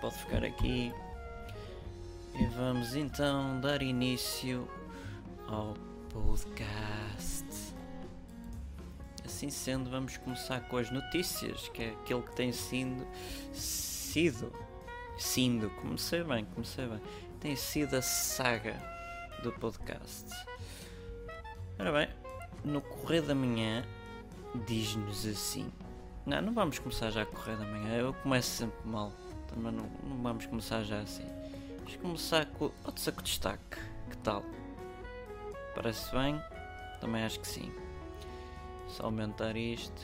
pode ficar aqui. E vamos então dar início ao podcast. Assim sendo, vamos começar com as notícias, que é aquele que tem sido. sido. sindo, comecei bem, comecei bem. Tem sido a saga do podcast. Ora bem, no correr da manhã diz-nos assim. Não, não vamos começar já a correr da manhã, eu começo sempre mal. Também não, não vamos começar já assim. Vamos começar com outro saco de destaque. Que tal? Parece bem? Também acho que sim. Só aumentar isto.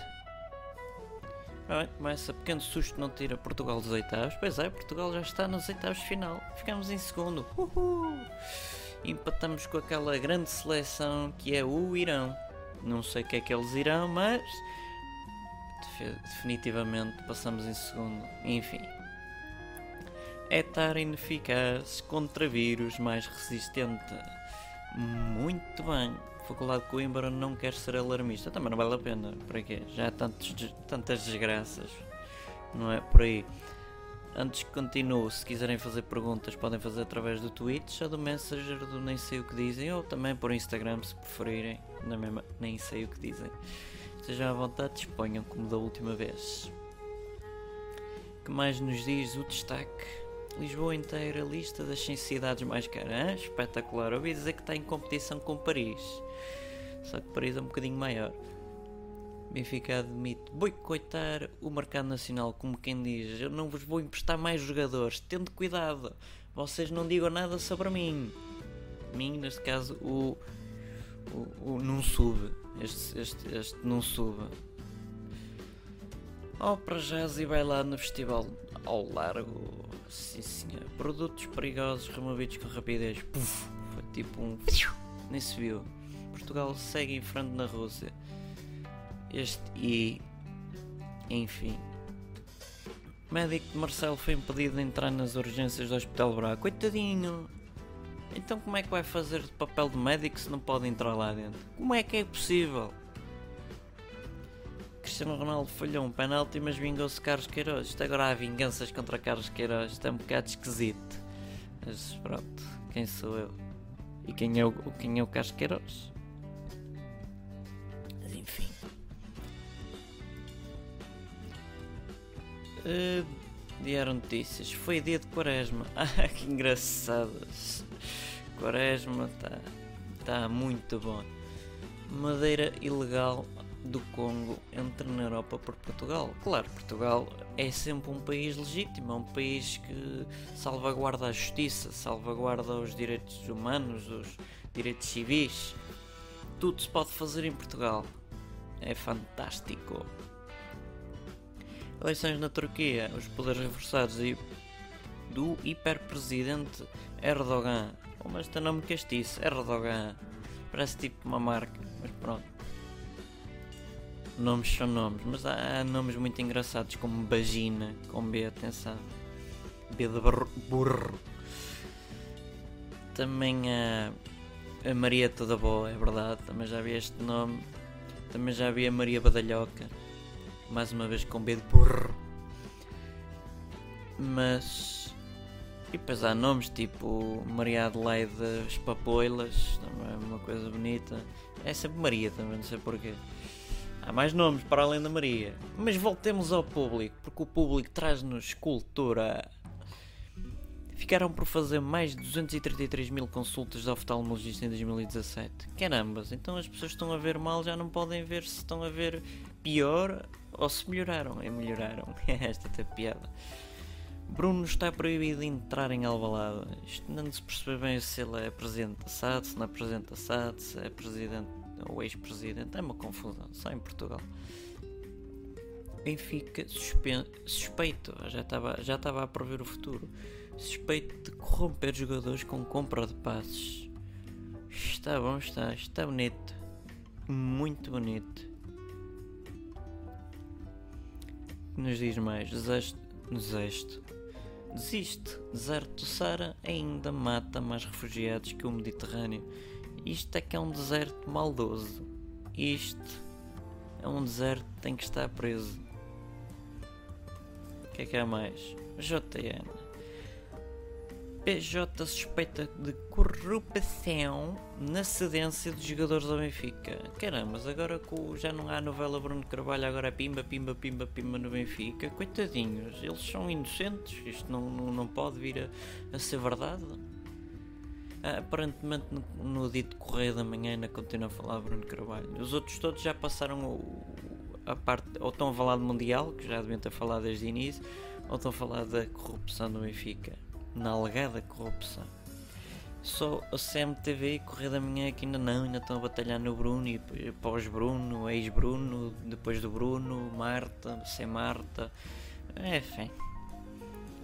Bem, começa pequeno susto não tira Portugal dos oitavos. Pois é, Portugal já está nos oitavos final. Ficamos em segundo. Uhul. Empatamos com aquela grande seleção que é o Irão. Não sei o que é que eles irão, mas definitivamente passamos em segundo. Enfim. É estar ineficaz contra vírus mais resistente. Muito bem. Faculdade de Coimbra não quer ser alarmista. Também não vale a pena. Para quê? Já há tantos, tantas desgraças. Não é por aí. Antes que continue, se quiserem fazer perguntas, podem fazer através do Twitch ou do Messenger do Nem Sei O Que Dizem, ou também por Instagram, se preferirem, na mesma Nem Sei O Que Dizem. Estejam à vontade, disponham como da última vez. que mais nos diz o destaque? Lisboa inteira, lista das 100 cidades mais caras. Espetacular. Ouvi dizer que está em competição com Paris. Só que Paris é um bocadinho maior. Benfica admite boicotar o mercado nacional, como quem diz: Eu não vos vou emprestar mais jogadores, tendo cuidado, vocês não digam nada sobre mim. Mim, neste caso, o. o, o não sube. Este, este, este não sube. Ópera Jazz e lá no festival ao largo. Sim, senhor. Produtos perigosos removidos com rapidez. Puf, foi tipo um. Nem se viu. Portugal segue em frente na Rússia. Este e. Enfim. Médico de Marcelo foi impedido de entrar nas urgências do Hospital Braga. Coitadinho! Então como é que vai fazer de papel de médico se não pode entrar lá dentro? Como é que é possível? Cristiano Ronaldo falhou um penalti, mas vingou-se Carlos Queiroz. Isto agora há vinganças contra Carlos Queiroz. Isto é um bocado esquisito. Mas pronto, quem sou eu? E quem é o, quem é o Carlos Queiroz? Mas enfim. Uh, Diário Notícias. Foi dia de Quaresma. Ah, que engraçadas. Quaresma está tá muito bom. Madeira ilegal do Congo entra na Europa por Portugal. Claro, Portugal é sempre um país legítimo, é um país que salvaguarda a justiça, salvaguarda os direitos humanos, os direitos civis. Tudo se pode fazer em Portugal. É fantástico. Eleições na Turquia, os poderes reforçados e do hiperpresidente Erdogan. Mas tem nome castiço, Erdogan. Parece tipo uma marca, mas pronto. Nomes são nomes, mas há, há nomes muito engraçados como Bagina, com B, atenção. B de burro. Também há a Maria Toda Boa, é verdade, também já vi este nome. Também já vi a Maria Badalhoca, mais uma vez com B de burro. Mas. E depois há nomes tipo Maria Adelaide Espapoilas, também é uma coisa bonita. É sempre Maria também, não sei porquê. Há mais nomes para além da Maria. Mas voltemos ao público, porque o público traz-nos cultura. Ficaram por fazer mais de 233 mil consultas de oftalmologista em 2017. Carambas, então as pessoas estão a ver mal já não podem ver se estão a ver pior ou se melhoraram. E melhoraram. Esta até piada. Bruno está proibido de entrar em Alvalade. Isto não se percebe bem se ele é presidente da SAD, se não é presidente da SAD, se é presidente ou ex-presidente. É uma confusão, só em Portugal. Benfica suspeito, já estava, já estava a prever o futuro, suspeito de corromper jogadores com compra de passes. Está bom, está, está bonito. Muito bonito. Nos diz mais, desejo, desejo Desiste. Deserto do Sara ainda mata mais refugiados que o Mediterrâneo. Isto é que é um deserto maldoso. Isto é um deserto que tem que estar preso. O que é que há mais? JN. PJ suspeita de corrupção na cedência dos jogadores do Benfica. Caramba, mas agora já não há novela Bruno Carvalho, agora é pimba, pimba, pimba, pimba no Benfica. Coitadinhos, eles são inocentes, isto não, não, não pode vir a, a ser verdade. Aparentemente no, no dito Correio da Manhã ainda continua a falar Bruno Carvalho. Os outros todos já passaram o, a parte, ou estão a falar do Mundial, que já deviam ter falado desde o início, ou estão a falar da corrupção do Benfica na alegada corrupção. Só a CMTV e Correio da Manhã que ainda não, ainda estão a batalhar no Bruno e pós-Bruno, ex-Bruno, depois do Bruno, Marta, sem Marta, enfim.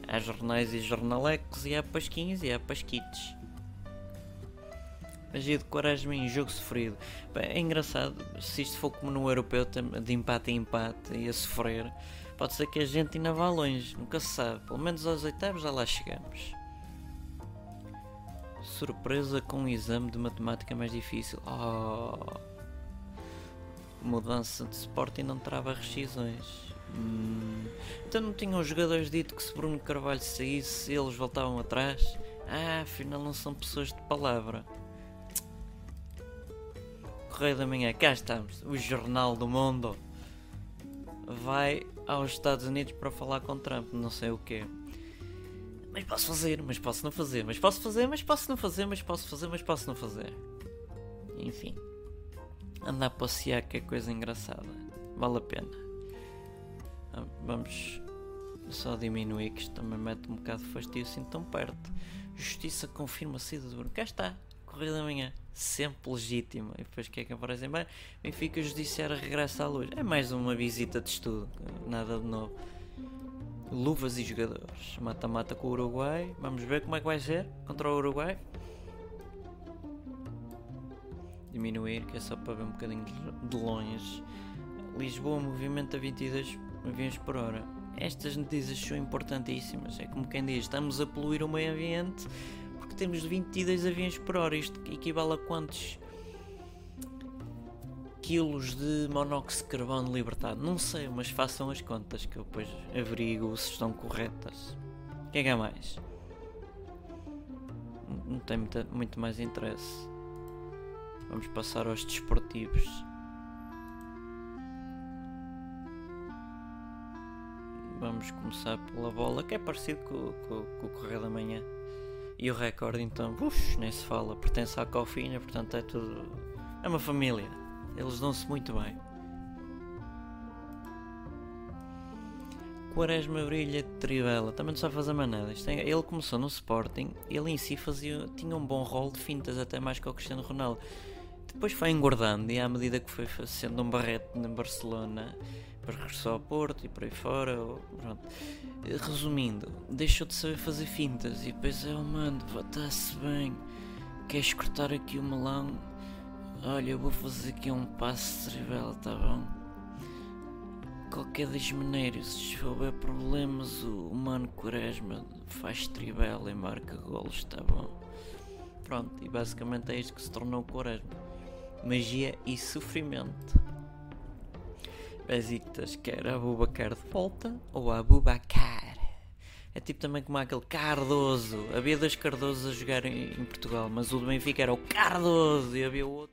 Há jornais e jornalecos e há pasquinhos e há pasquites. De Quaresma em jogo sofrido. É engraçado, se isto for como no europeu, de empate em empate e a sofrer, Pode ser que a gente ainda vá longe, nunca se sabe. Pelo menos aos oitavos já lá chegamos. Surpresa com um exame de matemática mais difícil. Oh. Mudança de suporte e não trava rescisões. Hum. Então não tinham os jogadores dito que se Bruno Carvalho saísse eles voltavam atrás? Ah, afinal não são pessoas de palavra. Correio da Manhã, cá estamos, o Jornal do Mundo vai aos Estados Unidos para falar com Trump, não sei o quê. Mas posso fazer, mas posso não fazer, mas posso fazer, mas posso não fazer, mas posso fazer, mas posso não fazer. Enfim. Andar a passear que é coisa engraçada. Vale a pena. Ah, vamos só diminuir que isto também mete um bocado de fastio assim tão perto. Justiça confirma a saída do Bruno. Cá está. Correio da Manhã, sempre legítimo. E depois o que é que aparece em baixo? Benfica Judiciário regressa à luz. É mais uma visita de estudo, nada de novo. Luvas e jogadores. Mata-mata com o Uruguai. Vamos ver como é que vai ser contra o Uruguai. Diminuir, que é só para ver um bocadinho de longe. Lisboa movimenta 22 aviões por hora. Estas notícias são importantíssimas. É como quem diz: estamos a poluir o meio ambiente temos 22 aviões por hora. Isto equivale a quantos quilos de monóxido de carbono libertado? Não sei, mas façam as contas que eu depois averiguo se estão corretas. O que é que há mais? Não tem muito, muito mais interesse. Vamos passar aos desportivos. Vamos começar pela bola, que é parecido com, com, com o Correio da Manhã. E o recorde então, ux, nem se fala, pertence à Cofina, portanto é tudo. É uma família. Eles dão-se muito bem. Quaresma brilha de Trivela, também não sabe fazer mais nada. É, ele começou no Sporting, ele em si fazia, tinha um bom rol de fintas, até mais que o Cristiano Ronaldo. Depois foi engordando e à medida que foi sendo um barrete no Barcelona, depois regressou ao Porto e por aí fora. Pronto. Resumindo, deixou de saber fazer fintas e depois é, oh mano, está-se bem. Queres cortar aqui o melão? Olha, eu vou fazer aqui um passo cerebral, tá bom? Qualquer das maneiras, se houver problemas, o mano Quaresma faz tribela e marca golos, tá bom? Pronto, e basicamente é isto que se tornou o Quaresma: magia e sofrimento. Besiktas quer Abubacar de volta ou Abubacar. É tipo também como aquele Cardoso. Havia dois Cardosos a jogar em, em Portugal, mas o do Benfica era o Cardoso e havia o outro.